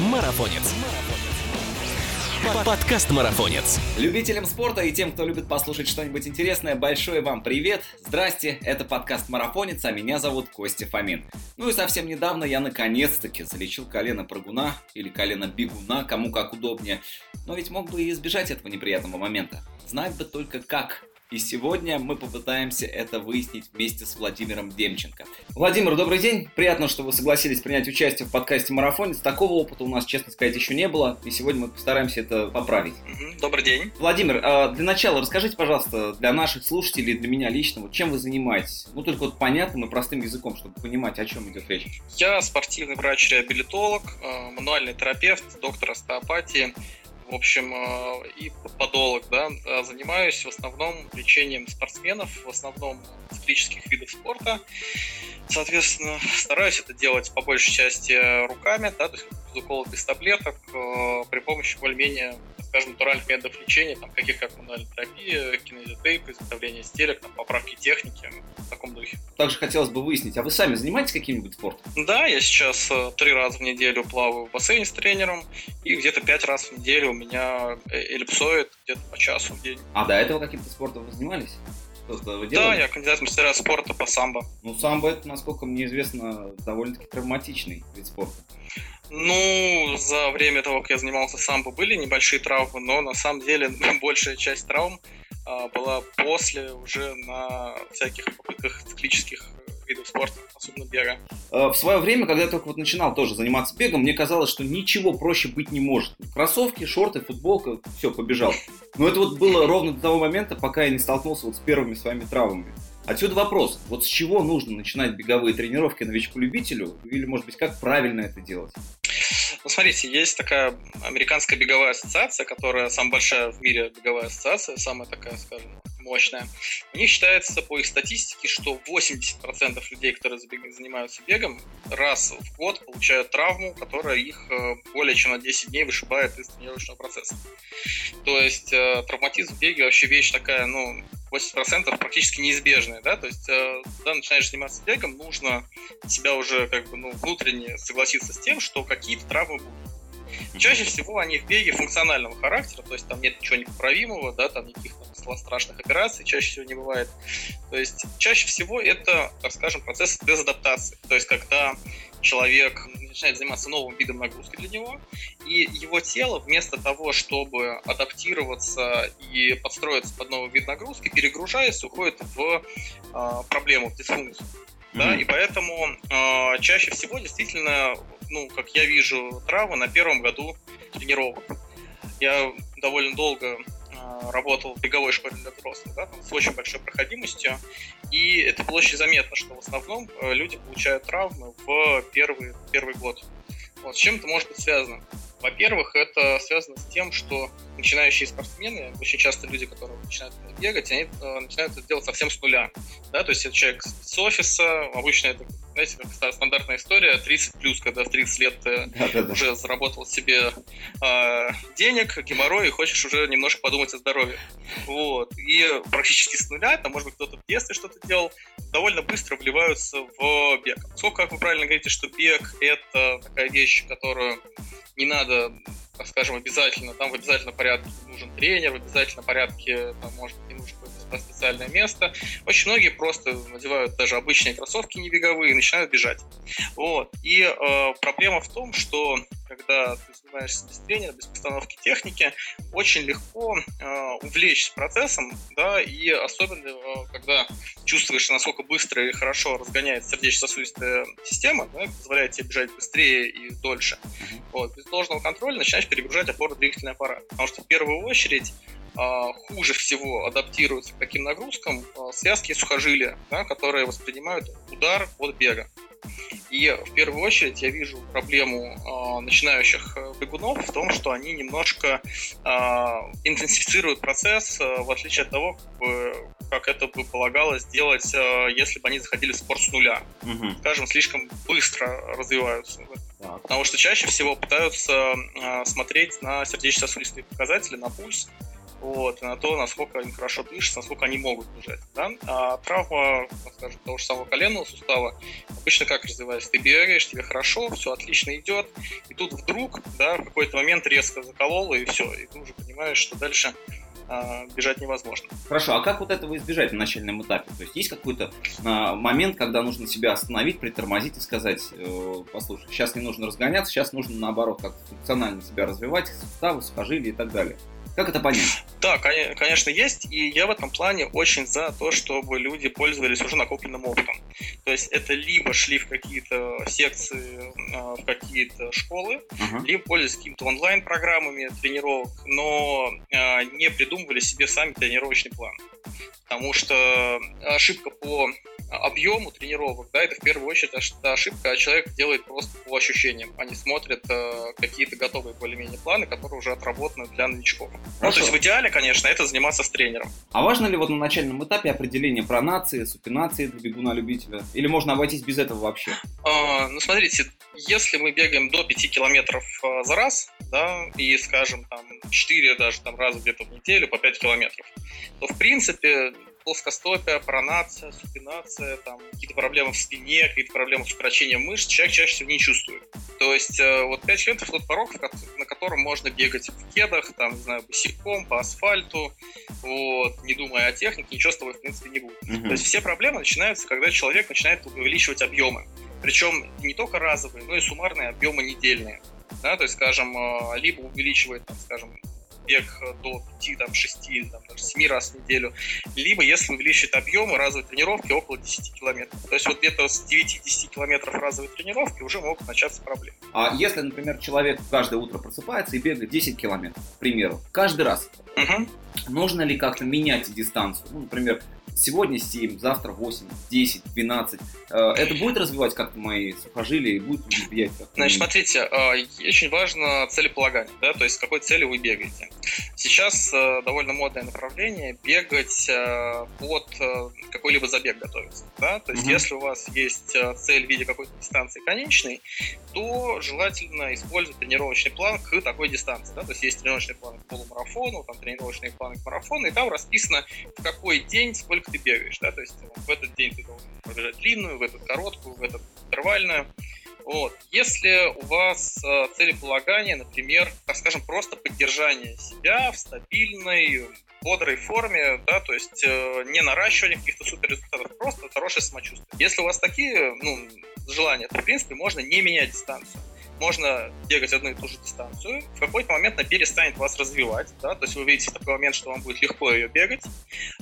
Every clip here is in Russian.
Марафонец. Подкаст Марафонец. Любителям спорта и тем, кто любит послушать что-нибудь интересное, большой вам привет. Здрасте, это подкаст Марафонец, а меня зовут Костя Фомин. Ну и совсем недавно я наконец-таки залечил колено прыгуна или колено бегуна, кому как удобнее. Но ведь мог бы и избежать этого неприятного момента. Знать бы только как. И сегодня мы попытаемся это выяснить вместе с Владимиром Демченко. Владимир, добрый день. Приятно, что вы согласились принять участие в подкасте «Марафонец». Такого опыта у нас, честно сказать, еще не было. И сегодня мы постараемся это поправить. Добрый день. Владимир, а для начала расскажите, пожалуйста, для наших слушателей, для меня лично, вот чем вы занимаетесь? Ну, только вот понятным и простым языком, чтобы понимать, о чем идет речь. Я спортивный врач-реабилитолог, э, мануальный терапевт, доктор остеопатии в общем, э, и подолог, да, э, занимаюсь в основном лечением спортсменов, в основном циклических видов спорта. Соответственно, стараюсь это делать по большей части руками, да, то есть укола, без таблеток, э, при помощи более-менее скажем, натуральных методов лечения, там, каких как мануальная терапия, кинезиотейп, изготовление стелек, там, поправки техники, в таком духе. Также хотелось бы выяснить, а вы сами занимаетесь каким-нибудь спортом? Да, я сейчас э, три раза в неделю плаваю в бассейне с тренером, и где-то пять раз в неделю у меня э, эллипсоид где-то по часу в день. А до этого каким-то спортом вы занимались? Вы да, я кандидат мастера спорта по самбо. Ну, самбо это, насколько мне известно, довольно-таки травматичный вид спорта. Ну, за время того, как я занимался самбо, были небольшие травмы, но на самом деле большая часть травм а, была после уже на всяких попытках циклических видов спорта, особенно бега. А, в свое время, когда я только вот начинал тоже заниматься бегом, мне казалось, что ничего проще быть не может. Кроссовки, шорты, футболка, все, побежал. Но это вот было ровно до того момента, пока я не столкнулся вот с первыми своими травмами. Отсюда вопрос, вот с чего нужно начинать беговые тренировки новичку-любителю, или, может быть, как правильно это делать? Ну, смотрите, есть такая американская беговая ассоциация, которая самая большая в мире беговая ассоциация, самая такая, скажем, мощная. У них считается по их статистике, что 80% людей, которые занимаются бегом, раз в год получают травму, которая их э, более чем на 10 дней вышибает из тренировочного процесса. То есть э, травматизм в беге вообще вещь такая, ну, 80% практически неизбежная, да, то есть, э, когда начинаешь заниматься бегом, нужно себя уже как бы, ну, внутренне согласиться с тем, что какие-то травмы будут. Чаще всего они в беге функционального характера, то есть там нет ничего непоправимого, да, там никаких там, страшных операций чаще всего не бывает. То есть чаще всего это, так скажем, процесс дезадаптации. То есть когда человек начинает заниматься новым видом нагрузки для него, и его тело вместо того, чтобы адаптироваться и подстроиться под новый вид нагрузки, перегружается, уходит в э, проблему, в дисфункцию. Mm-hmm. Да, и поэтому э, чаще всего действительно, ну, как я вижу, травмы на первом году тренировок. Я довольно долго э, работал в беговой школе для взрослых, да, с очень большой проходимостью, и это было очень заметно, что в основном э, люди получают травмы в первый, первый год. Вот, с чем это может быть связано? Во-первых, это связано с тем, что начинающие спортсмены, очень часто люди, которые начинают бегать, они э, начинают это делать совсем с нуля. Да? То есть это человек с офиса, обычно это, знаете, как стандартная история, 30 плюс, когда в 30 лет ты да, да, да. уже заработал себе э, денег, геморрой, и хочешь уже немножко подумать о здоровье. Вот. И практически с нуля, там, может быть, кто-то в детстве что-то делал, довольно быстро вливаются в бег. Сколько, как вы правильно говорите, что бег — это такая вещь, которую не надо, так скажем, обязательно, там в обязательном порядке нужен тренер, в обязательном порядке, там, может не нужно какое-то специальное место. Очень многие просто надевают даже обычные кроссовки не беговые и начинают бежать. Вот. И э, проблема в том, что когда ты занимаешься без тренера, без постановки техники, очень легко э, увлечься процессом, да, и особенно, э, когда чувствуешь, насколько быстро и хорошо разгоняется сердечно-сосудистая система, да, позволяет тебе бежать быстрее и дольше. Вот, без должного контроля начинаешь перегружать опорно-двигательный аппарат. Потому что в первую очередь хуже всего адаптируются к таким нагрузкам а, связки и сухожилия, да, которые воспринимают удар от бега. И в первую очередь я вижу проблему э, начинающих бегунов в том, что они немножко э, интенсифицируют процесс, э, в отличие от того, как, бы, как это бы полагалось делать, э, если бы они заходили в спорт с нуля. Угу. Скажем, слишком быстро развиваются. Так. Потому что чаще всего пытаются э, смотреть на сердечно-сосудистые показатели, на пульс, вот, на то, насколько они хорошо движутся, насколько они могут бежать. Да? А травма, скажем, того же самого коленного сустава, обычно как развивается? Ты бегаешь, тебе хорошо, все отлично идет, и тут вдруг, да, в какой-то момент резко закололо, и все, и ты уже понимаешь, что дальше а, бежать невозможно. Хорошо, а как вот этого избежать на начальном этапе? То есть есть какой-то а, момент, когда нужно себя остановить, притормозить и сказать, э, послушай, сейчас не нужно разгоняться, сейчас нужно наоборот как-то функционально себя развивать, суставы, сухожилия и так далее. Как это понять? Да, конечно, есть, и я в этом плане очень за то, чтобы люди пользовались уже накопленным опытом. То есть это либо шли в какие-то секции, а, в какие-то школы, uh-huh. либо пользовались какими-то онлайн-программами тренировок, но а, не придумывали себе сами тренировочный план. Потому что ошибка по объему тренировок, да, это в первую очередь ошибка, а человек делает просто по ощущениям, они смотрят э, какие-то готовые более-менее планы, которые уже отработаны для новичков. Ну, то есть в идеале, конечно, это заниматься с тренером. А важно ли вот на начальном этапе определение пронации, супинации для бегуна-любителя? Или можно обойтись без этого вообще? А, ну, смотрите, если мы бегаем до 5 километров э, за раз, да, и, скажем, там, 4 даже там раза где-то в неделю по 5 километров, то, в принципе, плоскостопия, пронация, супинация, там, какие-то проблемы в спине, какие-то проблемы с укорочением мышц, человек чаще всего не чувствует. То есть э, вот 5 километров тот порог, на котором можно бегать в кедах, там, не знаю, босиком, по асфальту, вот, не думая о технике, ничего с тобой, в принципе, не будет. Mm-hmm. То есть все проблемы начинаются, когда человек начинает увеличивать объемы. Причем не только разовые, но и суммарные объемы недельные. Да, то есть, скажем, э, либо увеличивает, там, скажем, бег до 5, там, 6, там, даже 7 раз в неделю, либо если увеличить объемы разовой тренировки около 10 километров. То есть вот где-то с 9-10 километров разовой тренировки уже могут начаться проблемы. А если, например, человек каждое утро просыпается и бегает 10 километров, к примеру, каждый раз, угу. нужно ли как-то менять дистанцию? Ну, например, сегодня 7, завтра 8, 10, 12. Это будет развивать как-то мои сухожилия и будет влиять как-то? Значит, смотрите, э, очень важно целеполагание, да, то есть с какой целью вы бегаете. Сейчас э, довольно модное направление бегать э, под какой-либо забег готовиться, да, то есть угу. если у вас есть цель в виде какой-то дистанции конечной, то желательно использовать тренировочный план к такой дистанции, да, то есть есть тренировочный план к полумарафону, там тренировочный план к марафону, и там расписано, в какой день сколько ты бегаешь, да, то есть в этот день ты должен пробежать длинную, в этот короткую, в этот интервальную. Вот. Если у вас э, целеполагание, например, так скажем, просто поддержание себя в стабильной, бодрой форме, да, то есть э, не наращивание каких-то супер результатов, просто хорошее самочувствие. Если у вас такие, ну, желания, то, в принципе, можно не менять дистанцию можно бегать одну и ту же дистанцию. В какой-то момент она перестанет вас развивать, да, то есть вы увидите такой момент, что вам будет легко ее бегать.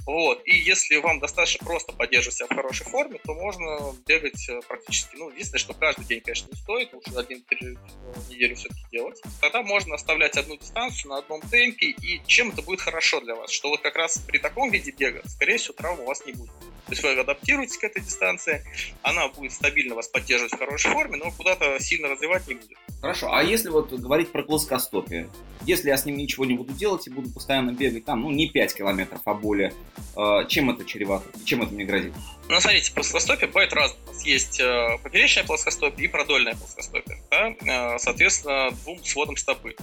Вот. И если вам достаточно просто поддерживать себя в хорошей форме, то можно бегать э, практически, ну, единственное, что каждый день, конечно, не стоит, лучше один в неделю все-таки делать. Тогда можно оставлять одну дистанцию на одном темпе, и чем это будет хорошо для вас, что вот как раз при таком виде бега, скорее всего, травм у вас не будет. То есть вы адаптируетесь к этой дистанции, она будет стабильно вас поддерживать в хорошей форме, но куда-то сильно развивать не будет. Хорошо, а если вот говорить про плоскостопие, если я с ним ничего не буду делать и буду постоянно бегать там, ну, не 5 километров, а более, э, чем это чревато? Чем это мне грозит? Ну, смотрите, плоскостопие бывает. У нас есть э, поперечное плоскостопие и продольное плоскостопие. Да? Э, соответственно, двум сводам стопы.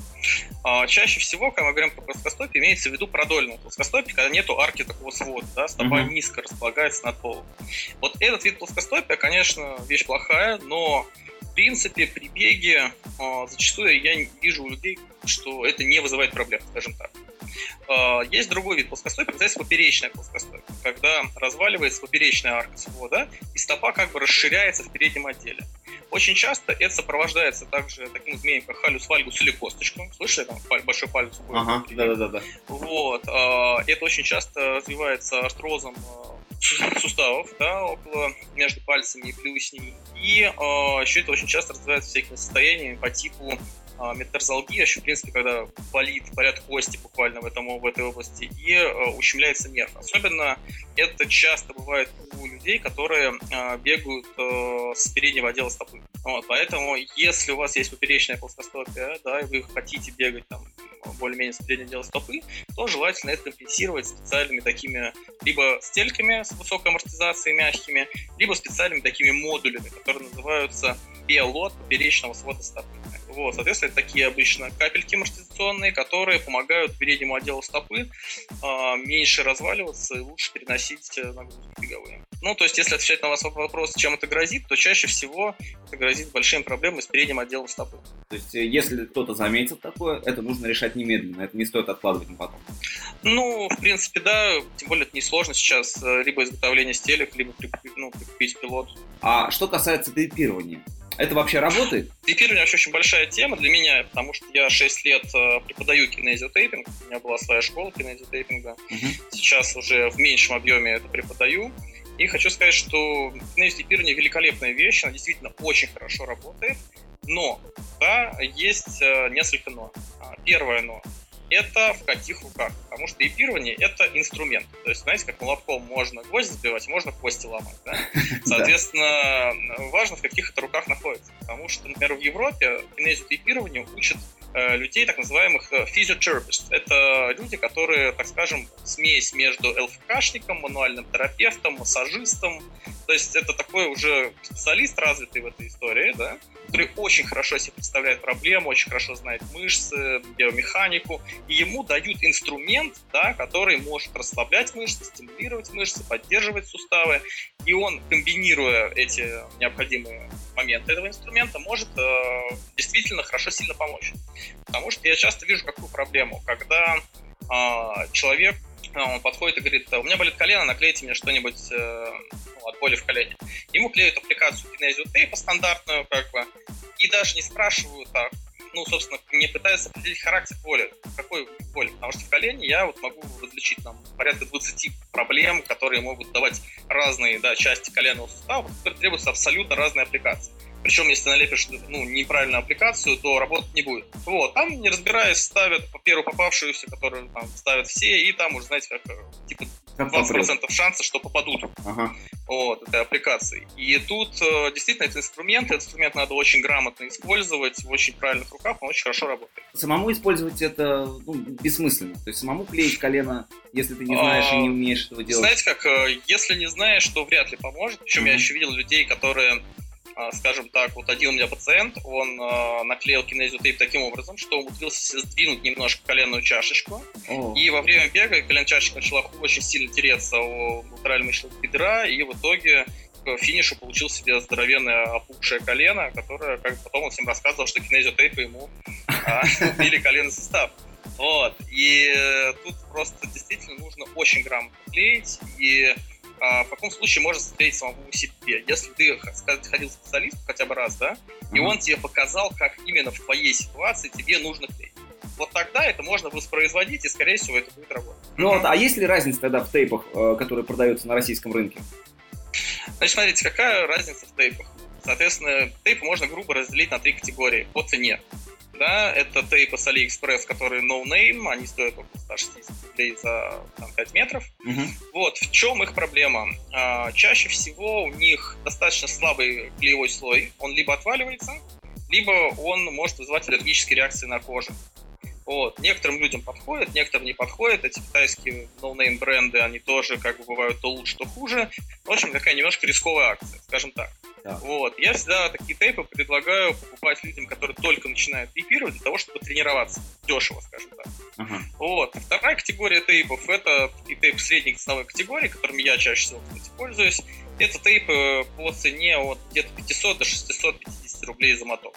Э, чаще всего, когда мы говорим про плоскостопие, имеется в виду продольное плоскостопие, когда нету арки такого свода, да? стопа uh-huh. низко располагается над полом. Вот этот вид плоскостопия, конечно, вещь плохая, но принципе, при беге э, зачастую я вижу у людей, что это не вызывает проблем, скажем так. Э, есть другой вид плоскостопия, называется поперечная плоскостопие, когда разваливается поперечная арка свода, и стопа как бы расширяется в переднем отделе. Очень часто это сопровождается также таким змеем, как халюс вальгус или косточка. Слышали, там большой палец Ага, да-да-да. Вот. Э, это очень часто развивается артрозом суставов, да, около между пальцами и плюсней. И э, еще это очень часто развивается всякими состояниями по типу э, метарзалгии, еще, в принципе, когда болит, болят кости буквально в, этом, в этой области, и э, ущемляется нерв. Особенно это часто бывает у людей, которые э, бегают э, с переднего отдела стопы. Вот, поэтому, если у вас есть поперечная плоскостопия, да, и вы хотите бегать там более-менее с переднего отдела стопы, то желательно это компенсировать специальными такими либо стельками с высокой амортизацией мягкими, либо специальными такими модулями, которые называются пелот поперечного свода стопы. Вот, соответственно, это такие обычно капельки амортизационные, которые помогают переднему отделу стопы э, меньше разваливаться и лучше переносить э, нагрузки беговые. Ну, то есть, если отвечать на вас вопрос, чем это грозит, то чаще всего это грозит большими проблемами с передним отделом стопы. То есть, э, если кто-то заметил такое, это нужно решать немедленно, это не стоит откладывать на потом. Ну, в принципе, да, тем более это несложно сейчас, э, либо изготовление стелек, либо ну, прикупить пилот. А что касается тейпирования, это вообще работает? Тейпирование вообще очень большая тема для меня, потому что я 6 лет э, преподаю кинезиотейпинг. У меня была своя школа кинезиотейпинга. Угу. Сейчас уже в меньшем объеме это преподаю. И хочу сказать, что кинезиотейпирование великолепная вещь, она действительно очень хорошо работает. Но, да, есть э, несколько но. А, первое но это в каких руках. Потому что эпирование — это инструмент. То есть, знаете, как молотком можно гвозди забивать, можно кости ломать. Да? Соответственно, важно, в каких это руках находится. Потому что, например, в Европе кинезию эпированию учат э, людей, так называемых физиотерапевтов. Э, это люди, которые, так скажем, смесь между ЛФКшником, мануальным терапевтом, массажистом. То есть это такой уже специалист развитый в этой истории, да, который очень хорошо себе представляет проблему, очень хорошо знает мышцы, биомеханику, и ему дают инструмент, да, который может расслаблять мышцы, стимулировать мышцы, поддерживать суставы, и он, комбинируя эти необходимые моменты этого инструмента, может э, действительно хорошо сильно помочь. Потому что я часто вижу какую проблему, когда э, человек он подходит и говорит, у меня болит колено, наклейте мне что-нибудь э, ну, от боли в колене. Ему клеют аппликацию кинезио тейпа стандартную, как бы, и даже не спрашивают так, ну, собственно, не пытаются определить характер боли, какой боль. Потому что в колене я вот могу различить там порядка 20 проблем, которые могут давать разные да, части коленного сустава, которые требуются абсолютно разные аппликации. Причем, если налепишь ну, неправильную аппликацию, то работать не будет. Вот, там, не разбираясь, ставят по первую попавшуюся, которую там ставят все, и там уже, знаете, как э, типа 20% шанса, что попадут ага. вот, этой аппликации. И тут э, действительно это инструмент, этот инструмент надо очень грамотно использовать, в очень правильных руках, он очень хорошо работает. Самому использовать это ну, бессмысленно. То есть самому клеить колено, если ты не знаешь а, и не умеешь этого делать. Знаете как, э, если не знаешь, то вряд ли поможет. Причем mm-hmm. я еще видел людей, которые а, скажем так, вот один у меня пациент, он э, наклеил кинезиотейп таким образом, что умудрился сдвинуть немножко коленную чашечку, О. и во время бега коленная чашечка начала очень сильно тереться о латеральный мышцы бедра, и в итоге к финишу получил себе здоровенное опухшее колено, которое, как потом он всем рассказывал, что кинезиотейпы ему а, убили коленный состав. Вот. И э, тут просто действительно нужно очень грамотно клеить, и а, в каком случае можно смотреть самому себе. Если ты ходил к специалисту хотя бы раз, да, и он тебе показал, как именно в твоей ситуации тебе нужно клеить. Вот тогда это можно воспроизводить, и, скорее всего, это будет работать. Ну вот, а есть ли разница тогда в тейпах, э, которые продаются на российском рынке? Значит, смотрите, какая разница в тейпах? Соответственно, тейпы можно грубо разделить на три категории по цене да, это тейпы с AliExpress, которые no name, они стоят около 160 рублей за там, 5 метров. Uh-huh. Вот, в чем их проблема? А, чаще всего у них достаточно слабый клеевой слой, он либо отваливается, либо он может вызывать аллергические реакции на коже. Вот. Некоторым людям подходит, некоторым не подходит. Эти китайские no-name бренды, они тоже как бы бывают то лучше, то хуже. В общем, такая немножко рисковая акция, скажем так. Да. Вот. Я всегда такие тейпы предлагаю покупать людям, которые только начинают тейпировать, для того, чтобы тренироваться. Дешево, скажем так. Uh-huh. Вот. Вторая категория тейпов — это тейп средней ценовой категории, которыми я чаще всего, кстати, пользуюсь. Это тейпы по цене от где-то 500 до 650 рублей за моток.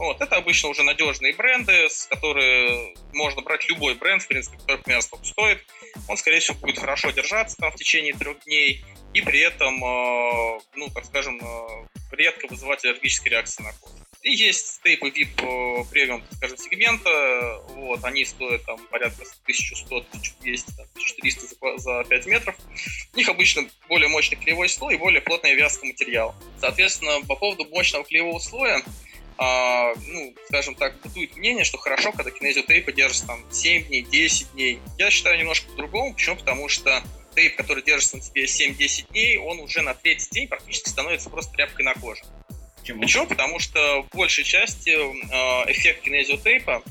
Вот, это обычно уже надежные бренды, с которые можно брать любой бренд, в принципе, который примерно сколько стоит. Он, скорее всего, будет хорошо держаться там в течение трех дней и при этом, э, ну, так скажем, э, редко вызывать аллергические реакции на кожу. И есть стейпы VIP премиум, так скажем, сегмента. Вот, они стоят там порядка 1100, 1200, 1300 за, за 5 метров. У них обычно более мощный клеевой слой и более плотный вязкий материал. Соответственно, по поводу мощного клеевого слоя, а, ну, скажем так, бытует мнение, что хорошо, когда кинезиотейпы держится там 7 дней, 10 дней. Я считаю немножко по-другому. Почему? Потому что тейп, который держится на тебе 7-10 дней, он уже на третий день практически становится просто тряпкой на коже. Почему? Почему? Потому что в большей части э, эффект кинезиотейпа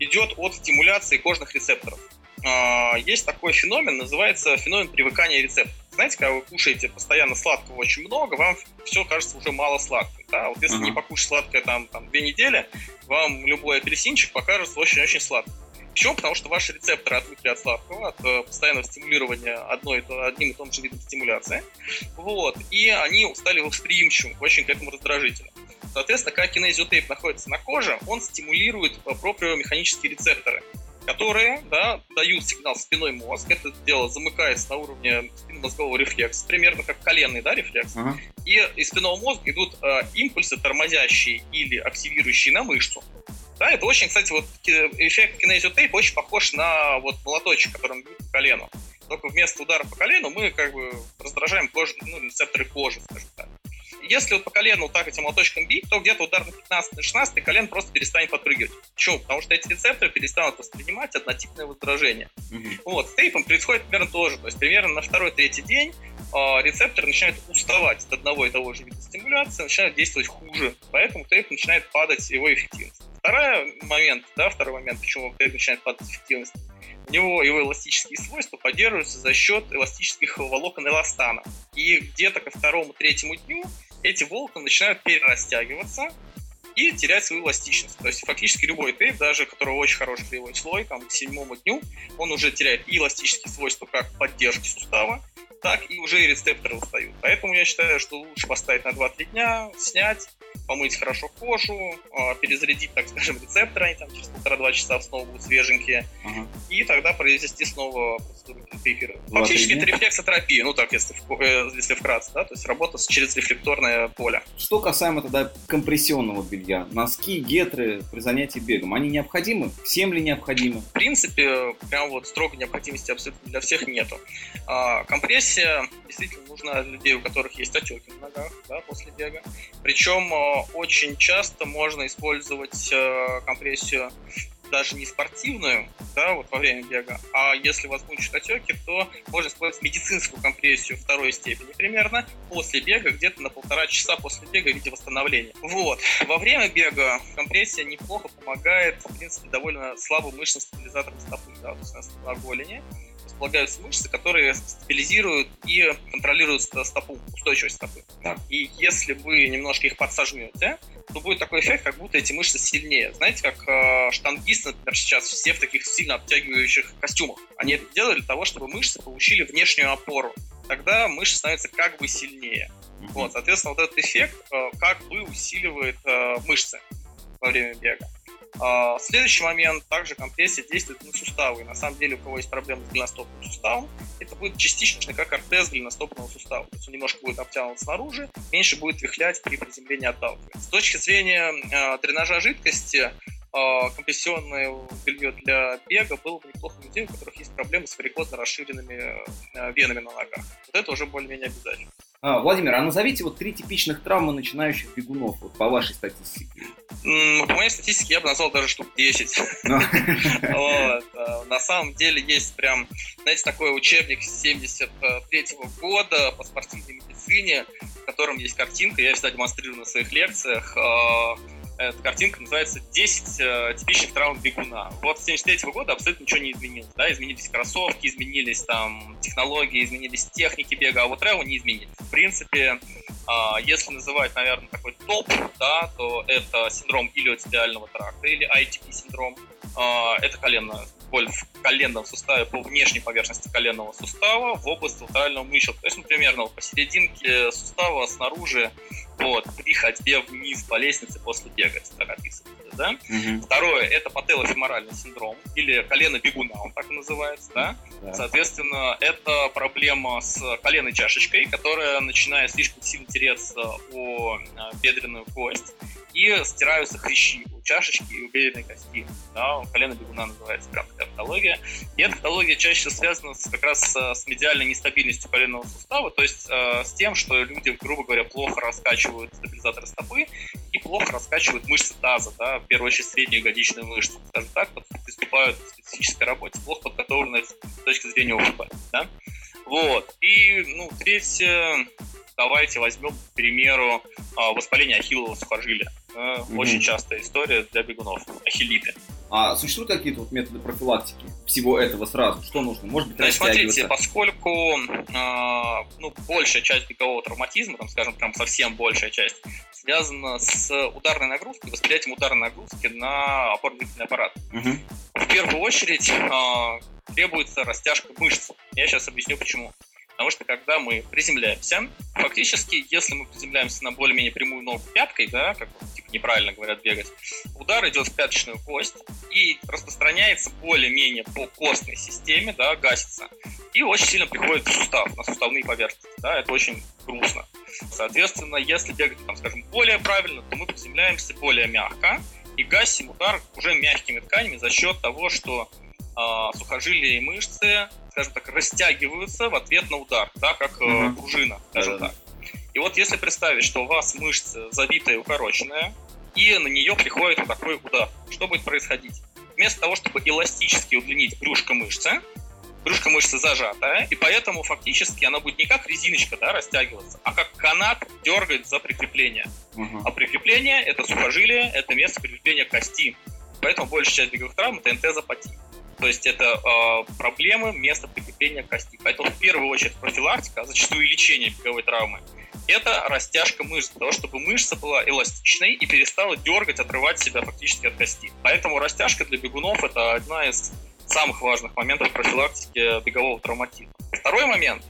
идет от стимуляции кожных рецепторов. Э, есть такой феномен, называется феномен привыкания рецепторов. Знаете, когда вы кушаете постоянно сладкого очень много, вам все кажется уже мало сладкого. Да? Вот если uh-huh. не покушать сладкое там, там две недели, вам любой апельсинчик покажется очень-очень сладким. Почему? Потому что ваши рецепторы отвыкли от сладкого, от э, постоянного стимулирования одной, одним и том же видом стимуляции. Вот. И они стали восприимчивым очень к этому раздражителю. Соответственно, когда кинезиотейп находится на коже, он стимулирует э, проприомеханические рецепторы, которые да, дают сигнал спиной мозг. Это дело замыкается на уровне спинномозгового рефлекса, примерно как коленный да, рефлекс. Uh-huh. И из спинного мозга идут э, импульсы, тормозящие или активирующие на мышцу. Да, это очень, кстати, вот эффект кинезиотейп очень похож на вот молоточек, которым бьют по колену. Только вместо удара по колену мы как бы раздражаем кожу, ну, рецепторы кожи, скажем так. Если вот по колену так этим молоточком бить, то где-то удар на 15 16 колен просто перестанет подпрыгивать. Почему? Потому что эти рецепторы перестанут воспринимать однотипное возражение. Mm-hmm. Вот, с тейпом происходит примерно то же. То есть примерно на второй-третий день э, рецепторы начинают уставать от одного и того же вида стимуляции, начинают действовать хуже. Поэтому тейп начинает падать его эффективность. Второй момент, да, второй момент, почему тейп начинает падать эффективность, у него его эластические свойства поддерживаются за счет эластических волокон эластана. И где-то ко второму-третьему дню эти волокна начинают перерастягиваться и терять свою эластичность. То есть фактически любой тейп, даже который очень хороший клеевой слой, там, к седьмому дню, он уже теряет и эластические свойства как поддержки сустава, так и уже и рецепторы устают. Поэтому я считаю, что лучше поставить на 2-3 дня, снять, помыть хорошо кожу, а, перезарядить, так скажем, рецепторы, они там через полтора-два часа снова будут свеженькие, ага. и тогда произвести снова процедуру тейпирования. Фактически это рефлексотерапия, ну так, если, э, если вкратце, да, то есть работа через рефлекторное поле. Что касаемо тогда компрессионного белья, носки, гетры при занятии бегом, они необходимы? Всем ли необходимы? В принципе, прям вот строгой необходимости абсолютно для всех нету. А, компрессия действительно нужна для людей, у которых есть отеки на ногах да, после бега. Причем очень часто можно использовать э, компрессию даже не спортивную, да, вот во время бега, а если вас мучают отеки, то можно использовать медицинскую компрессию второй степени примерно после бега, где-то на полтора часа после бега в виде восстановления. Вот. Во время бега компрессия неплохо помогает, в принципе, довольно слабым мышцам стабилизатором стопы, да, то есть на голени располагаются мышцы, которые стабилизируют и контролируют стопу, устойчивость стопы. Так. И если вы немножко их подсожмете, то будет такой эффект, как будто эти мышцы сильнее. Знаете, как э, штангисты, например, сейчас все в таких сильно обтягивающих костюмах. Они это делали для того, чтобы мышцы получили внешнюю опору. Тогда мышцы становятся как бы сильнее. Вот, соответственно, вот этот эффект э, как бы усиливает э, мышцы во время бега. А, следующий момент, также компрессия действует на суставы. На самом деле, у кого есть проблемы с голеностопным суставом, это будет частично как ортез голеностопного сустава. То есть он немножко будет обтянут снаружи, меньше будет вихлять при приземлении отталкивать. С точки зрения э, дренажа жидкости, э, компрессионное белье для бега было бы неплохо у людей, у которых есть проблемы с варикозно расширенными э, венами на ногах. Вот это уже более-менее обязательно. А, Владимир, а назовите вот три типичных травмы начинающих бегунов, вот по вашей статистике. По моей статистике я бы назвал даже штук 10. Ну. А, на самом деле есть прям, знаете, такой учебник 73 года по спортивной медицине, в котором есть картинка, я всегда демонстрирую на своих лекциях, а, эта картинка называется «10 э, типичных травм бегуна». Вот с 73 года абсолютно ничего не изменилось. Да? Изменились кроссовки, изменились там технологии, изменились техники бега, а вот травмы не изменились. В принципе, э, если называть, наверное, такой топ, да, то это синдром илиотидиального тракта или ITP-синдром. Э, это колено боль в коленном суставе по внешней поверхности коленного сустава в область латерального мышца. То есть, ну, посерединке сустава снаружи вот, при ходьбе вниз по лестнице после бега, так описывается. Да? Угу. Второе – это пателофеморальный синдром, или колено бегуна, он так и называется. Да? Да. Соответственно, это проблема с коленной чашечкой, которая начинает слишком сильно тереться о а, бедренную кость, и стираются хрящи у чашечки и у бедренной кости. Да, колено бегуна называется прям такая патология. И эта патология чаще связана с, как раз с медиальной нестабильностью коленного сустава, то есть э, с тем, что люди, грубо говоря, плохо раскачивают стабилизаторы стопы и плохо раскачивают мышцы таза, да, в первую очередь среднюю ягодичную мышцу, скажем так, приступают к специфической работе, плохо подготовленных с точки зрения ОФП. Да? Вот. И, ну, третье, давайте возьмем, к примеру, а, воспаление ахиллового сухожилия. Mm-hmm. Очень частая история для бегунов. Ахиллиты. А существуют какие-то вот методы профилактики всего этого сразу? Что нужно? Может быть, Значит, смотрите, поскольку э, ну, большая часть бегового травматизма, там, скажем, прям совсем большая часть, связана с ударной нагрузкой, восприятием ударной нагрузки на опорно-двигательный аппарат. Угу. В первую очередь э, требуется растяжка мышц. Я сейчас объясню почему. Потому что когда мы приземляемся, фактически, если мы приземляемся на более-менее прямую ногу пяткой, да, как типа, неправильно говорят бегать, удар идет в пяточную кость и распространяется более-менее по костной системе, да, гасится. И очень сильно приходит в сустав, на суставные поверхности. Да, это очень грустно. Соответственно, если бегать, там, скажем, более правильно, то мы приземляемся более мягко и гасим удар уже мягкими тканями за счет того, что сухожилия и мышцы скажем так, растягиваются в ответ на удар, да, как э, пружина, скажем да, так. И вот если представить, что у вас мышца забитая и укороченная, и на нее приходит вот такой удар, что будет происходить? Вместо того, чтобы эластически удлинить брюшко мышцы, брюшко мышцы зажатая, и поэтому фактически она будет не как резиночка да, растягиваться, а как канат дергать за прикрепление. Угу. А прикрепление – это сухожилие, это место прикрепления кости. Поэтому большая часть беговых травм – это энтезопатия. То есть это э, проблемы места прикрепления кости. Поэтому в первую очередь профилактика, а зачастую лечение беговой травмы, это растяжка мышц, для того, чтобы мышца была эластичной и перестала дергать, отрывать себя фактически от кости. Поэтому растяжка для бегунов это одна из самых важных моментов профилактики бегового травматизма. Второй момент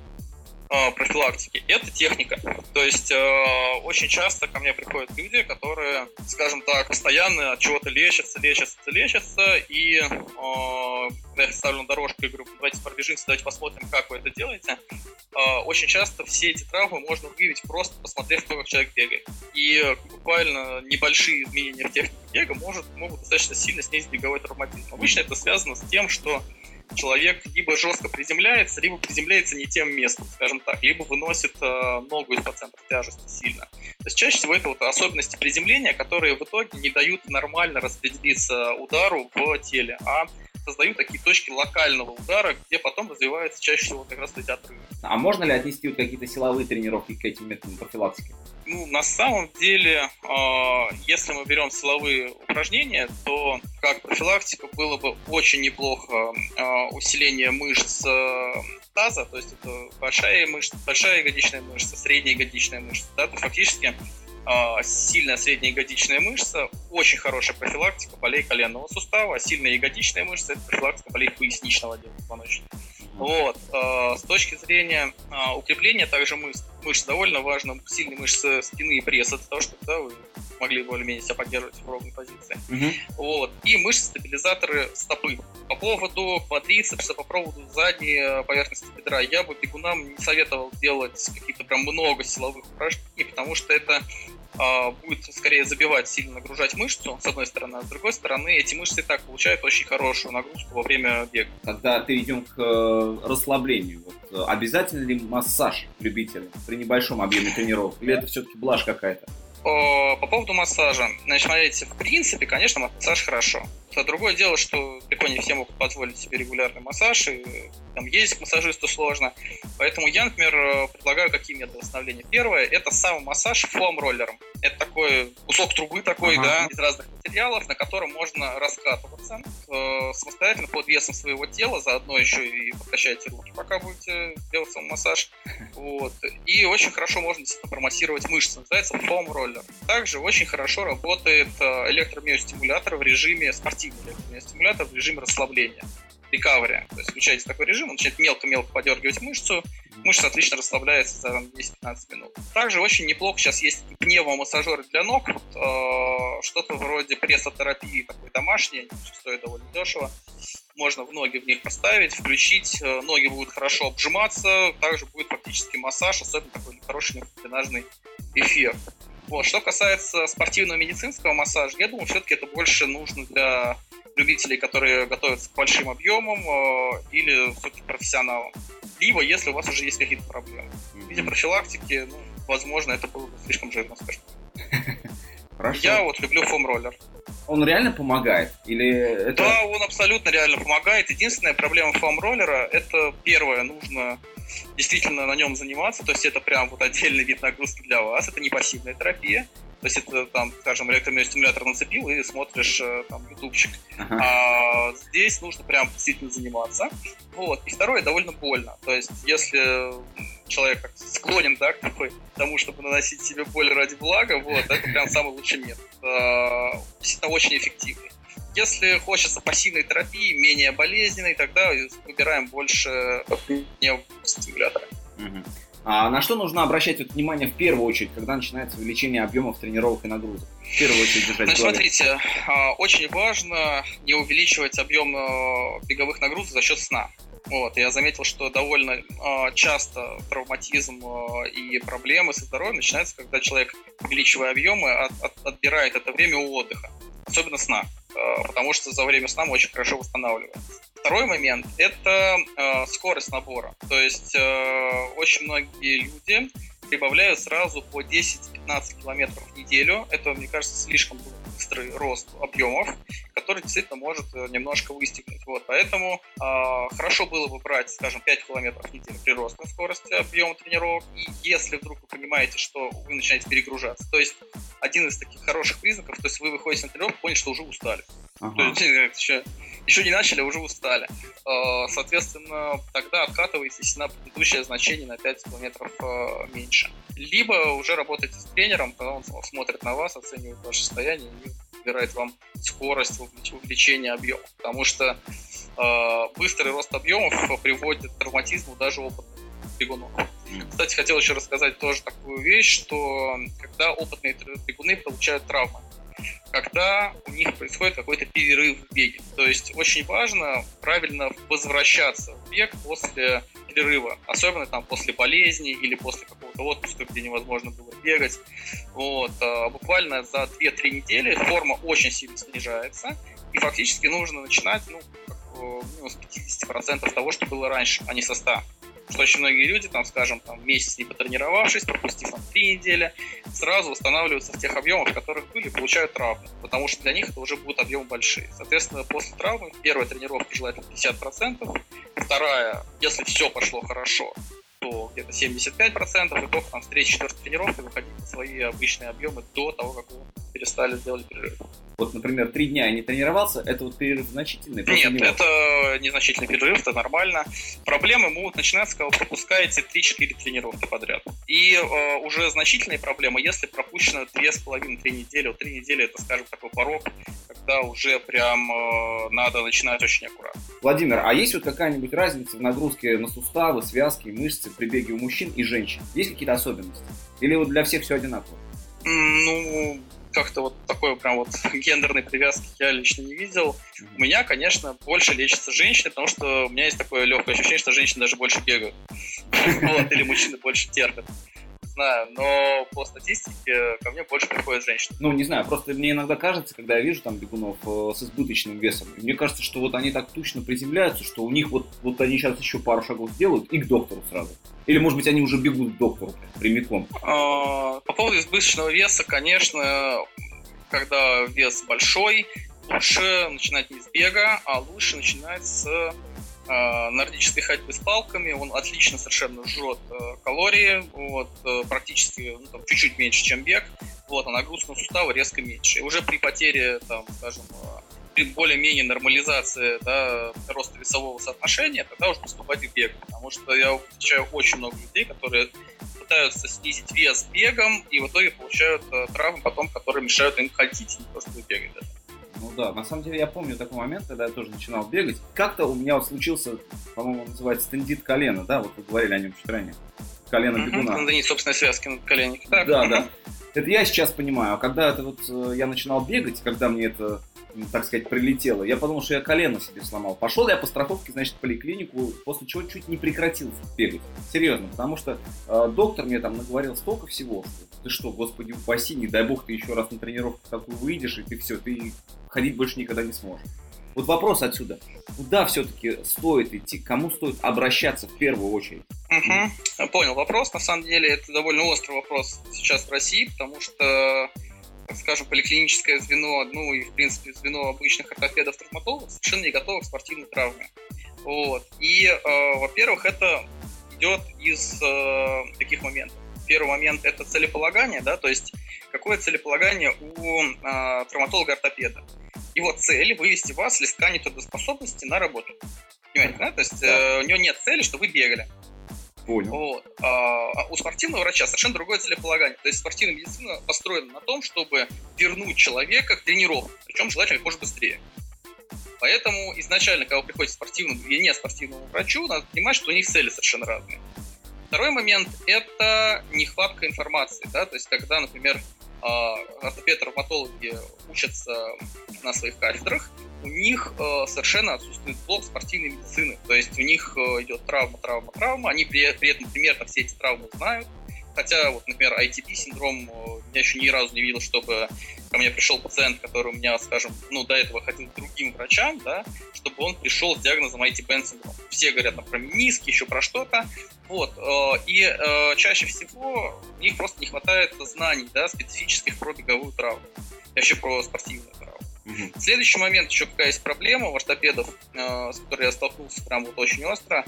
профилактики, это техника. То есть э, очень часто ко мне приходят люди, которые, скажем так, постоянно от чего-то лечатся, лечатся, лечатся, и э, я ставлю на дорожку и говорю, давайте пробежимся, давайте посмотрим, как вы это делаете, э, очень часто все эти травмы можно выявить просто посмотрев как человек бегает. И буквально небольшие изменения в технике бега может, могут достаточно сильно снизить беговой травматизм. Обычно это связано с тем, что человек либо жестко приземляется, либо приземляется не тем местом, скажем так, либо выносит э, ногу из-под центра тяжести сильно. То есть чаще всего это вот особенности приземления, которые в итоге не дают нормально распределиться удару в теле, а создают такие точки локального удара, где потом развивается чаще всего как раз эти отрывы. А можно ли отнести вот какие-то силовые тренировки к этим методам профилактики? Ну, на самом деле, э, если мы берем силовые упражнения, то как профилактика было бы очень неплохо э, усиление мышц э, таза, то есть это большая мышца, большая ягодичная мышца, средняя ягодичная мышца, да, то фактически сильная средняя ягодичная мышца, очень хорошая профилактика болей коленного сустава, а сильная ягодичная мышца – это профилактика болей поясничного отдела позвоночника. Вот. Э, с точки зрения э, укрепления также мышц, мышц довольно важно сильные мышцы спины и пресса, для того, чтобы да, вы могли более-менее себя поддерживать в ровной позиции. Uh-huh. Вот. И мышцы-стабилизаторы стопы. По поводу квадрицепса, по поводу задней э, поверхности бедра, я бы бегунам не советовал делать какие-то прям много силовых упражнений, потому что это будет скорее забивать, сильно нагружать мышцу, с одной стороны, а с другой стороны, эти мышцы и так получают очень хорошую нагрузку во время бега. Когда перейдем к э, расслаблению, вот, э, обязательно ли массаж любителям при небольшом объеме тренировок, или это все-таки блажь какая-то? По поводу массажа. Значит, смотрите, в принципе, конечно, массаж хорошо. Это другое дело, что далеко не все могут позволить себе регулярный массаж, и там ездить к массажисту сложно. Поэтому я, например, э, предлагаю какие методы восстановления. Первое – это массаж фоам-роллером. Это такой кусок трубы такой, ага. да, из разных материалов, на котором можно раскатываться э, самостоятельно под весом своего тела, заодно еще и подкачайте руки, пока будете делать сам массаж. Вот. И очень хорошо можно промассировать мышцы. Называется фоам-роллер. Также очень хорошо работает э, электромиостимулятор в режиме спортивный электромиостимулятор в режиме расслабления recovery. То есть включаете такой режим, он начинает мелко-мелко подергивать мышцу, мышца отлично расслабляется за 10-15 минут. Также очень неплохо сейчас есть пневмомассажеры для ног, вот, э, что-то вроде прессотерапии такой домашней, стоит довольно дешево. Можно в ноги в них поставить, включить, э, ноги будут хорошо обжиматься, также будет практически массаж, особенно такой хороший дренажный эффект. Вот. Что касается спортивного медицинского массажа, я думаю, все-таки это больше нужно для любителей, которые готовятся к большим объемам, э, или все-таки профессионалам. Либо, если у вас уже есть какие-то проблемы. В виде профилактики, ну, возможно, это было бы слишком жирно, скажем. Хорошо. Я вот люблю фоам-роллер. Он реально помогает? Или это... Да, он абсолютно реально помогает. Единственная проблема фоам-роллера – это первое, нужно действительно на нем заниматься, то есть это прям вот отдельный вид нагрузки для вас, это не пассивная терапия. То есть это, там, скажем, электромиостимулятор нацепил и смотришь э, там ютубчик. Ага. А здесь нужно прям действительно заниматься. Вот. И второе, довольно больно. То есть если человек склонен да, к тому, чтобы наносить себе боль ради блага, вот, это прям самый лучший метод. Действительно очень эффективный. Если хочется пассивной терапии, менее болезненной, тогда выбираем больше стимулятора. А на что нужно обращать вот внимание в первую очередь, когда начинается увеличение объемов тренировок и нагрузок? В первую очередь держать Значит, смотрите, а, очень важно не увеличивать объем э, беговых нагрузок за счет сна. Вот, я заметил, что довольно э, часто травматизм э, и проблемы со здоровьем начинаются, когда человек, увеличивая объемы, от, от, отбирает это время у отдыха, особенно сна, э, потому что за время сна мы очень хорошо восстанавливаемся. Второй момент – это э, скорость набора. То есть э, очень многие люди прибавляют сразу по 10-15 километров в неделю. Это, мне кажется, слишком быстрый рост объемов, который действительно может э, немножко выстегнуть. Вот, поэтому э, хорошо было бы брать, скажем, 5 километров в неделю прирост на скорости объема тренировок. И если вдруг вы понимаете, что вы начинаете перегружаться, то есть один из таких хороших признаков, то есть вы выходите на тренировку, поняли, что уже устали. Ага. То есть еще, еще не начали, а уже устали. Э, соответственно, тогда откатываетесь на предыдущее значение на 5 километров э, меньше. Либо уже работаете с тренером, когда он смотрит на вас, оценивает ваше состояние и выбирает вам скорость увеличения объема. Потому что э, быстрый рост объемов приводит к травматизму даже опытных бегунов. Кстати, хотел еще рассказать тоже такую вещь, что когда опытные бегуны получают травмы, когда у них происходит какой-то перерыв в беге. То есть очень важно правильно возвращаться в бег после перерыва, особенно там после болезни или после какого-то отпуска, где невозможно было бегать. Вот. А буквально за 2-3 недели форма очень сильно снижается, и фактически нужно начинать ну, минус 50% того, что было раньше, а не со 100 что очень многие люди, там, скажем, там, месяц не потренировавшись, пропустив там три недели, сразу восстанавливаются в тех объемах, в которых были, получают травму, потому что для них это уже будут объемы большие. Соответственно, после травмы первая тренировка желательно 50%, вторая, если все пошло хорошо, то где-то 75%, и только там с третьей, четвертой тренировки выходить на свои обычные объемы до того, как вы перестали сделать перерыв. Вот, например, три дня я не тренировался, это вот перерыв значительный? Нет, него... это незначительный перерыв, это нормально. Проблемы могут начинаться, когда вы пропускаете 3-4 тренировки подряд. И э, уже значительные проблемы, если пропущено 2,5-3 недели. Вот 3 недели это, скажем, такой порог, когда уже прям э, надо начинать очень аккуратно. Владимир, а есть вот какая-нибудь разница в нагрузке на суставы, связки, мышцы при беге у мужчин и женщин? Есть какие-то особенности? Или вот для всех все одинаково? Ну, как-то вот такой прям вот гендерной привязки я лично не видел. У меня, конечно, больше лечится женщины, потому что у меня есть такое легкое ощущение, что женщины даже больше бегают. Вот, или мужчины больше терпят знаю, но по статистике ко мне больше приходят женщины. Ну, не знаю, просто мне иногда кажется, когда я вижу там бегунов э, с избыточным весом, мне кажется, что вот они так тучно приземляются, что у них вот, вот они сейчас еще пару шагов сделают и к доктору сразу. Или, может быть, они уже бегут к доктору прямиком? А, по поводу избыточного веса, конечно, когда вес большой, лучше начинать не с бега, а лучше начинать с э, нордической ходьбы с палками, он отлично совершенно жжет э, калории, вот, э, практически ну, там, чуть-чуть меньше, чем бег, вот, а нагрузка на суставы резко меньше. И уже при потере, там, скажем, э, при более-менее нормализации да, роста весового соотношения, тогда уже поступать в бег. Потому что я встречаю очень много людей, которые пытаются снизить вес бегом, и в итоге получают э, травмы потом, которые мешают им ходить, не просто бегать даже. Ну да, на самом деле я помню такой момент, когда я тоже начинал бегать. Как-то у меня вот случился, по-моему, называется стендит колено, да, вот вы говорили о нем чуть ранее. Колено бегуна. Надо не собственной связки на коленях. Да, да. Это я сейчас понимаю. А когда это вот э, я начинал бегать, когда мне это так сказать, прилетело. Я подумал, что я колено себе сломал. Пошел я по страховке, значит, в поликлинику, после чего чуть не прекратил бегать. Серьезно, потому что э, доктор мне там наговорил столько всего, что ты что, господи, упаси, не дай бог ты еще раз на тренировку такую выйдешь, и ты все, ты ходить больше никогда не сможешь. Вот вопрос отсюда. Куда все-таки стоит идти, кому стоит обращаться в первую очередь? Угу. Понял вопрос. На самом деле это довольно острый вопрос сейчас в России, потому что, так скажем, поликлиническое звено, ну и, в принципе, звено обычных ортопедов-травматологов совершенно не готово к спортивной травме. Вот. И, э, во-первых, это идет из э, таких моментов. Первый момент – это целеполагание, да, то есть какое целеполагание у э, травматолога-ортопеда. Его цель – вывести вас с листка нетрудоспособности на работу. Понимаете, да? То есть э, у него нет цели, что вы бегали. Понял. Вот. А у спортивного врача совершенно другое целеполагание. То есть спортивная медицина построена на том, чтобы вернуть человека к тренировке, причем желательно как можно быстрее. Поэтому изначально, когда вы приходите к спортивному или не спортивному врачу, надо понимать, что у них цели совершенно разные. Второй момент – это нехватка информации. Да? То есть, когда, например, а, ортопед-травматологи учатся на своих кафедрах, у них э, совершенно отсутствует блок спортивной медицины. То есть у них э, идет травма, травма, травма, они при, при этом примерно все эти травмы знают, Хотя, вот, например, ITP-синдром, э, я еще ни разу не видел, чтобы ко мне пришел пациент, который у меня, скажем, ну, до этого ходил к другим врачам, да, чтобы он пришел с диагнозом ITP синдром. Все говорят там, про мениски, еще про что-то. Вот. Э, и э, чаще всего у них просто не хватает знаний, да, специфических про беговую травму. Вообще про спортивную травму. Угу. Следующий момент, еще какая есть проблема у ортопедов, с которой я столкнулся прям вот очень остро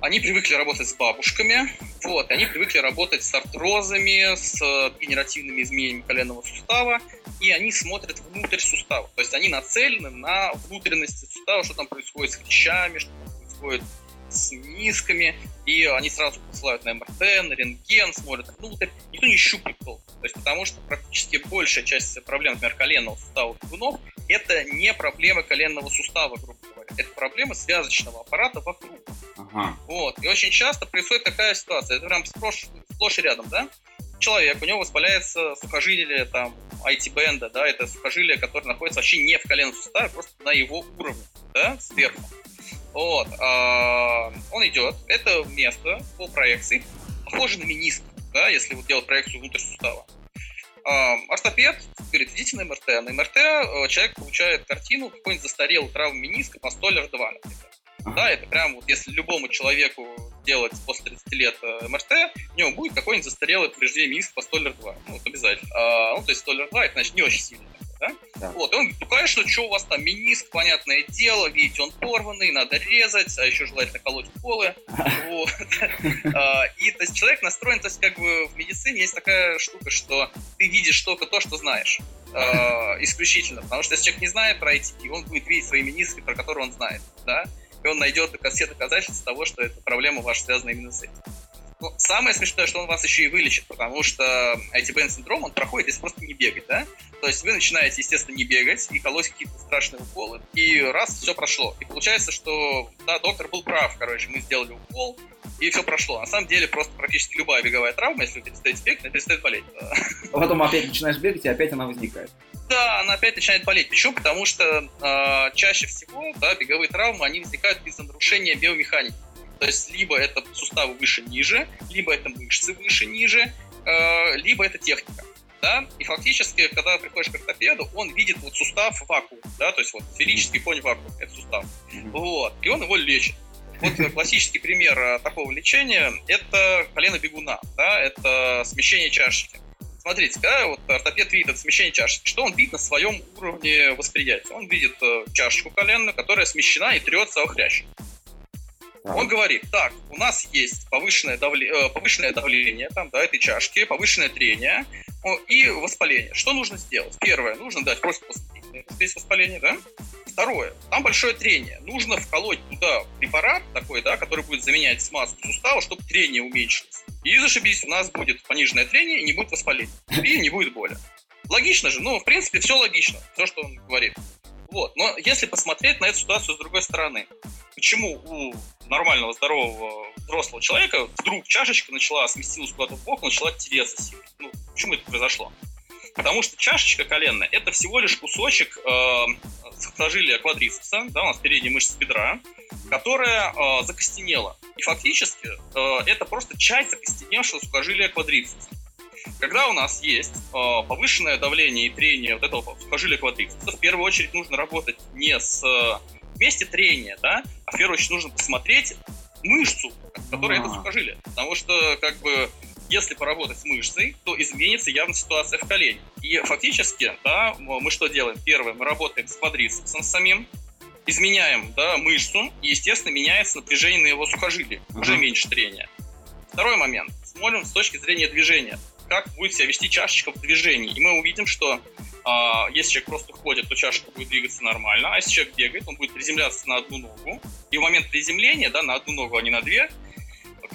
они привыкли работать с бабушками, вот, они привыкли работать с артрозами, с генеративными изменениями коленного сустава, и они смотрят внутрь сустава. То есть они нацелены на внутренности сустава, что там происходит с хрящами, что там происходит с низками, и они сразу посылают на МРТ, на рентген, смотрят внутрь. Никто не щупает толком. То есть потому что практически большая часть проблем, например, коленного сустава бегунов, это не проблемы коленного сустава, грубо говоря. Это проблемы связочного аппарата вокруг. Ага. Вот. И очень часто происходит такая ситуация. Это прям сплошь, сплошь и рядом, да? Человек, у него воспаляется сухожилие там IT-бенда, да, это сухожилие, которое находится вообще не в коленном суставе, просто на его уровне, да, сверху. Вот. А, он идет. Это место по проекции похоже на мениск, да, если вот делать проекцию внутрь сустава. Ортопед говорит, идите на МРТ. На МРТ э, человек получает картину какой-нибудь застарелый травм мениска по Столлер 2, например. Да, это прям вот если любому человеку делать после 30 лет э, МРТ, у него будет какой-нибудь застарелый повреждение мениска по Столлер 2. Ну, вот обязательно. А, ну, то есть Столлер 2 это значит не очень сильно да? да. Вот, он говорит, ну, конечно, что у вас там миниск, понятное дело, видите, он порванный, надо резать, а еще желательно колоть уколы. Вот. А, и то есть человек настроен, то есть как бы в медицине есть такая штука, что ты видишь только то, что знаешь. А, исключительно. Потому что если человек не знает про ITP, он будет видеть свои мениски, про которые он знает. Да? И он найдет все доказательства того, что эта проблема ваша связана именно с этим. Но самое смешное, что он вас еще и вылечит, потому что ITBN-синдром, он проходит, если просто не бегать, да? То есть вы начинаете, естественно, не бегать и колоть какие-то страшные уколы, и раз, все прошло. И получается, что, да, доктор был прав, короче, мы сделали укол, и все прошло. На самом деле, просто практически любая беговая травма, если вы перестаете бегать, она перестает болеть. А потом опять начинаешь бегать, и опять она возникает. Да, она опять начинает болеть. Почему? Потому что э, чаще всего да, беговые травмы, они возникают из-за нарушения биомеханики. То есть либо это суставы выше-ниже, либо это мышцы выше-ниже, э, либо это техника. Да? И фактически, когда приходишь к ортопеду, он видит вот сустав вакуум, да, то есть вот сферический конь вакуум, это сустав. Вот. И он его лечит. Вот классический пример э, такого лечения – это колено бегуна, да, это смещение чашечки. Смотрите, когда вот ортопед видит это смещение чашечки, что он видит на своем уровне восприятия? Он видит э, чашечку коленную, которая смещена и трется о хрящ. Он говорит, так, у нас есть повышенное, давле, э, повышенное давление там, да, этой чашки, повышенное трение и воспаление. Что нужно сделать? Первое, нужно дать противовоспалительное, здесь воспаление, да? Второе, там большое трение. Нужно вколоть туда препарат такой, да, который будет заменять смазку сустава, чтобы трение уменьшилось. И зашибись, у нас будет пониженное трение и не будет воспаления. И не будет боли. Логично же, ну, в принципе, все логично, все, что он говорит. Вот. Но если посмотреть на эту ситуацию с другой стороны, почему у нормального, здорового, взрослого человека вдруг чашечка начала сместилась куда-то в бок, начала тереться сильно? Ну, почему это произошло? Потому что чашечка коленная – это всего лишь кусочек э, сухожилия квадрицепса, да, у нас передняя мышца бедра, которая э, закостенела. И фактически э, это просто часть закостеневшего сухожилия квадрицепса. Когда у нас есть э, повышенное давление и трение вот этого сухожилия квадрицепса, в первую очередь нужно работать не с месте трения, да, а в первую очередь нужно посмотреть мышцу, которая это сухожилие. Потому что, как бы, если поработать с мышцей, то изменится явно ситуация в колене. И фактически, да, мы что делаем? Первое, мы работаем с квадрицепсом самим, изменяем да, мышцу, и, естественно, меняется напряжение на его сухожилии, уже меньше трения. Второй момент. Смотрим с точки зрения движения. Как будет себя вести чашечка в движении. И мы увидим, что а, если человек просто ходит, то чашечка будет двигаться нормально, а если человек бегает, он будет приземляться на одну ногу. И в момент приземления, да, на одну ногу, а не на две,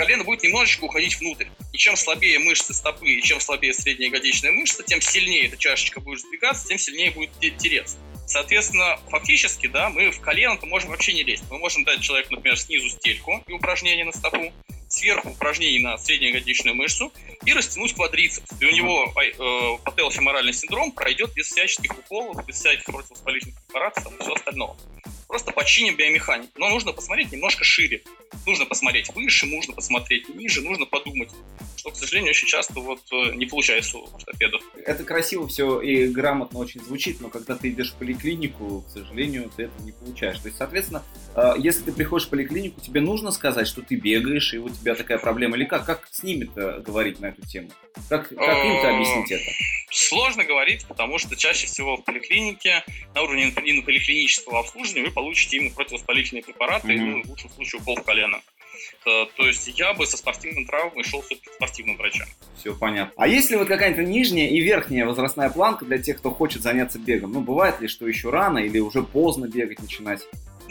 колено будет немножечко уходить внутрь. И чем слабее мышцы стопы, и чем слабее средняя ягодичная мышца, тем сильнее эта чашечка будет сдвигаться, тем сильнее будет тереться. Соответственно, фактически, да, мы в колено можем вообще не лезть. Мы можем дать человеку, например, снизу стельку и упражнение на стопу, сверху упражнение на среднеягодичную мышцу и растянуть квадрицепс. И у него э, пателофеморальный синдром пройдет без всяческих уколов, без всяких противовоспалительных препаратов и всего остального. Просто починим биомеханику. Но нужно посмотреть немножко шире. Нужно посмотреть выше, нужно посмотреть ниже, нужно подумать что, к сожалению, очень часто вот э, не получается у ортопедов. Это красиво все и грамотно очень звучит, но когда ты идешь в поликлинику, к сожалению, ты это не получаешь. То есть, соответственно, э, если ты приходишь в поликлинику, тебе нужно сказать, что ты бегаешь, и у тебя такая проблема, или как? Как с ними-то говорить на эту тему? Как, как им-то э, объяснить это? Сложно говорить, потому что чаще всего в поликлинике на уровне поликлинического обслуживания вы получите именно противовоспалительные препараты, mm-hmm. ну, в лучшем случае укол в колено. Э, то есть я бы со спортивной травмой шел все-таки к спортивным врачам. Все понятно. А есть ли вот какая-то нижняя и верхняя возрастная планка для тех, кто хочет заняться бегом? Ну, бывает ли, что еще рано или уже поздно бегать начинать?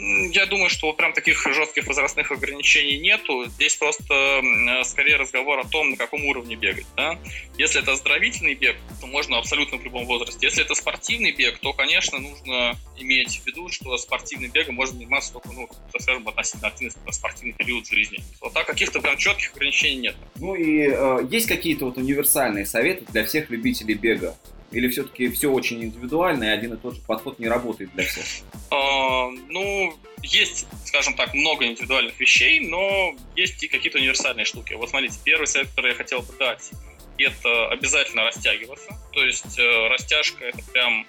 Я думаю, что прям таких жестких возрастных ограничений нету. Здесь просто скорее разговор о том, на каком уровне бегать. Да? Если это оздоровительный бег, то можно абсолютно в любом возрасте. Если это спортивный бег, то, конечно, нужно иметь в виду, что спортивным бегом можно заниматься только, ну, скажем, относительно активный спортивный период жизни. Вот так каких-то прям четких ограничений нет. Ну и э, есть какие-то вот универсальные советы для всех любителей бега? Или все-таки все очень индивидуально, и один и тот же подход не работает для всех? А, ну, есть, скажем так, много индивидуальных вещей, но есть и какие-то универсальные штуки. Вот смотрите, первый совет, который я хотел бы дать, это обязательно растягиваться. То есть э, растяжка это прям,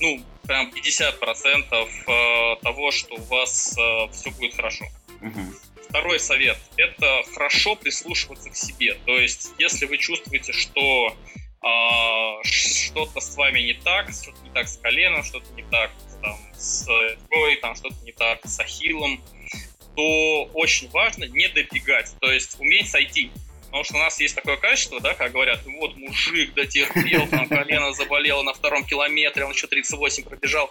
ну, прям 50% э, того, что у вас э, все будет хорошо. Угу. Второй совет – это хорошо прислушиваться к себе. То есть, если вы чувствуете, что а, что-то с вами не так, что-то не так с коленом, что-то не так там, с рукой, там что-то не так с ахиллом, то очень важно не добегать, то есть уметь сойти. Потому что у нас есть такое качество, да, как говорят, вот мужик дотерпел, там колено заболело на втором километре, он еще 38 пробежал.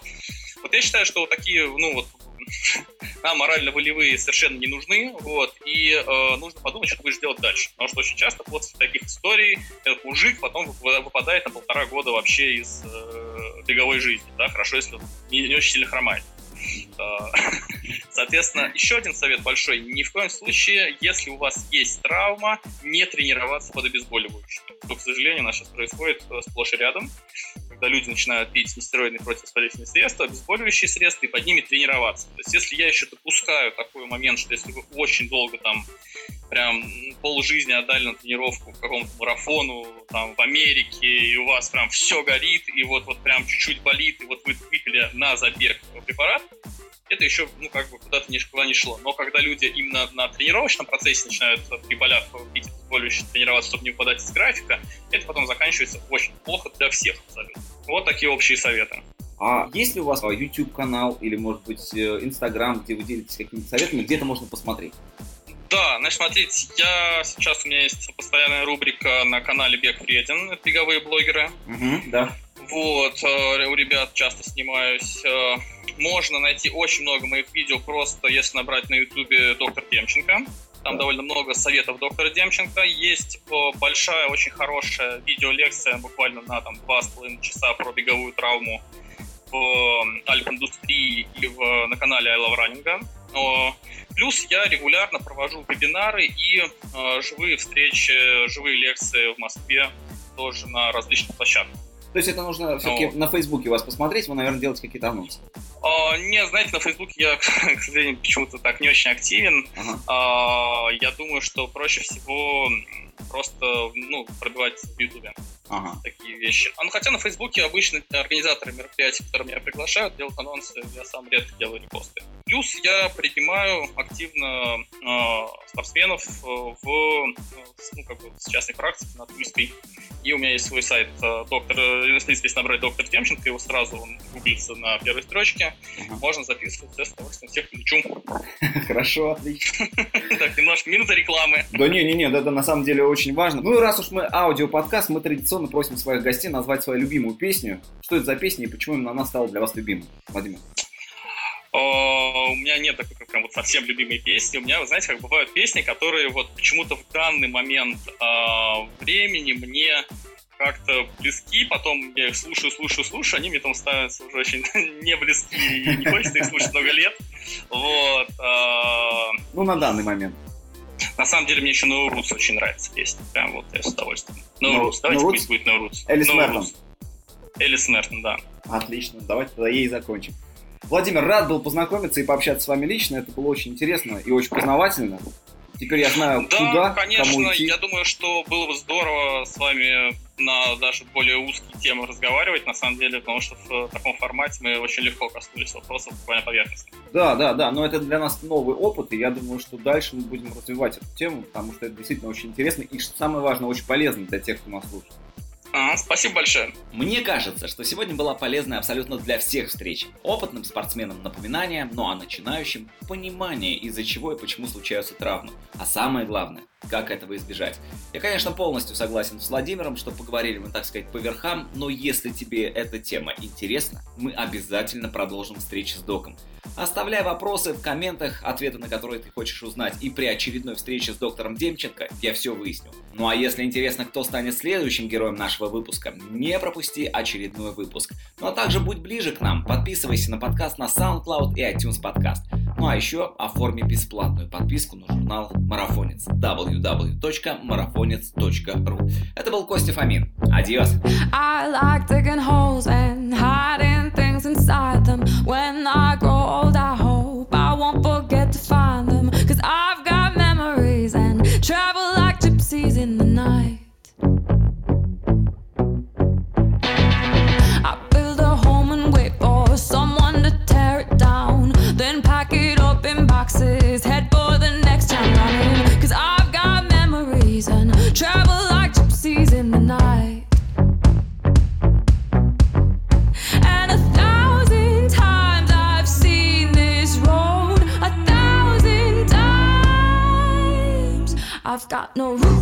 Вот я считаю, что вот такие, ну вот нам морально-волевые совершенно не нужны, вот, и э, нужно подумать, что ты будешь делать дальше. Потому что очень часто после таких историй этот мужик потом выпадает на полтора года вообще из э, беговой жизни, да, хорошо, если он не, не очень сильно хромает. Соответственно, еще один совет большой. Ни в коем случае, если у вас есть травма, не тренироваться под обезболивающим. Что, к сожалению, у нас сейчас происходит э, сплошь и рядом, когда люди начинают пить нестероидные противовоспалительные средства, обезболивающие средства, и под ними тренироваться. То есть, если я еще допускаю такой момент, что если вы очень долго там прям полжизни отдали на тренировку к какому-то марафону там в Америке, и у вас прям все горит, и вот, вот прям чуть-чуть болит, и вот вы выпили на забег препарат, это еще, ну, как бы куда-то никуда не шло. Но когда люди именно на тренировочном процессе начинают при болях пить более тренироваться, чтобы не выпадать из графика, это потом заканчивается очень плохо для всех абсолютно. Вот такие общие советы. А есть ли у вас YouTube-канал или, может быть, э, Instagram, где вы делитесь какими-то советами, где это можно посмотреть? Да, значит, смотрите, я сейчас у меня есть постоянная рубрика на канале Бег Вреден, беговые блогеры. Угу, да. Вот, э, у ребят часто снимаюсь. Э, можно найти очень много моих видео, просто если набрать на ютубе доктор Демченко. Там да. довольно много советов доктора Демченко. Есть большая, очень хорошая видеолекция, буквально на там два с половиной часа про беговую травму в альп-индустрии и в, на канале I Love Running. Плюс я регулярно провожу вебинары и э, живые встречи, живые лекции в Москве тоже на различных площадках. То есть это нужно все-таки ну, на Фейсбуке вас посмотреть, вы, наверное, делаете какие-то анонсы. А, не, знаете, на Фейсбуке я, к сожалению, почему-то так не очень активен. Ага. А, я думаю, что проще всего просто ну, пробивать в Ютубе ага. такие вещи. А, ну, хотя на Фейсбуке обычно организаторы мероприятий, которые меня приглашают, делают анонсы, я сам редко делаю репосты. Плюс я принимаю активно э, спортсменов в, ну, как бы, с частной практики на Тульской. И у меня есть свой сайт доктор, если набрать доктор Демченко, его сразу он гуглится на первой строчке. России. Можно записываться, с удовольствием всех включу. Хорошо, отлично. Немножко минута рекламы. Да не-не-не, это на самом деле очень важно. Ну и раз уж мы аудиоподкаст, мы традиционно просим своих гостей назвать свою любимую песню. Что это за песня и почему именно она стала для вас любимой? Владимир. у меня нет такой прям вот совсем любимой песни. У меня, вы знаете, как бывают песни, которые вот почему-то в данный момент э, времени мне как-то близки, потом я их слушаю, слушаю, слушаю, они мне там становятся уже очень не близки, и не хочется их слушать много лет. Вот. А, ну, на данный момент. На самом деле мне еще No Roots очень нравится песня. Прям вот я с удовольствием. No, no Roots. Давайте no пусть будет No Roots. Элис Мертон. Элис Мертон, да. Отлично. Давайте тогда ей закончим. Владимир, рад был познакомиться и пообщаться с вами лично. Это было очень интересно и очень познавательно. Теперь я знаю, да, куда, конечно, кому идти. я думаю, что было бы здорово с вами на даже более узкие темы разговаривать, на самом деле, потому что в таком формате мы очень легко коснулись вопросов буквально поверхностно. Да, да, да, но это для нас новый опыт, и я думаю, что дальше мы будем развивать эту тему, потому что это действительно очень интересно и, что самое важное, очень полезно для тех, кто нас слушает. А, спасибо большое. Мне кажется, что сегодня была полезная абсолютно для всех встреч. Опытным спортсменам напоминание, ну а начинающим понимание, из-за чего и почему случаются травмы. А самое главное, как этого избежать. Я, конечно, полностью согласен с Владимиром, что поговорили мы, так сказать, по верхам, но если тебе эта тема интересна, мы обязательно продолжим встречи с доком. Оставляй вопросы в комментах, ответы на которые ты хочешь узнать, и при очередной встрече с доктором Демченко я все выясню. Ну а если интересно, кто станет следующим героем нашего выпуска, не пропусти очередной выпуск. Ну а также будь ближе к нам, подписывайся на подкаст на SoundCloud и iTunes подкаст. Ну а еще оформи бесплатную подписку на журнал Марафонец www.marafonец.ru Это был Костя Фомин. Адиос. I like digging holes and hiding things inside them. When I grow got no roots,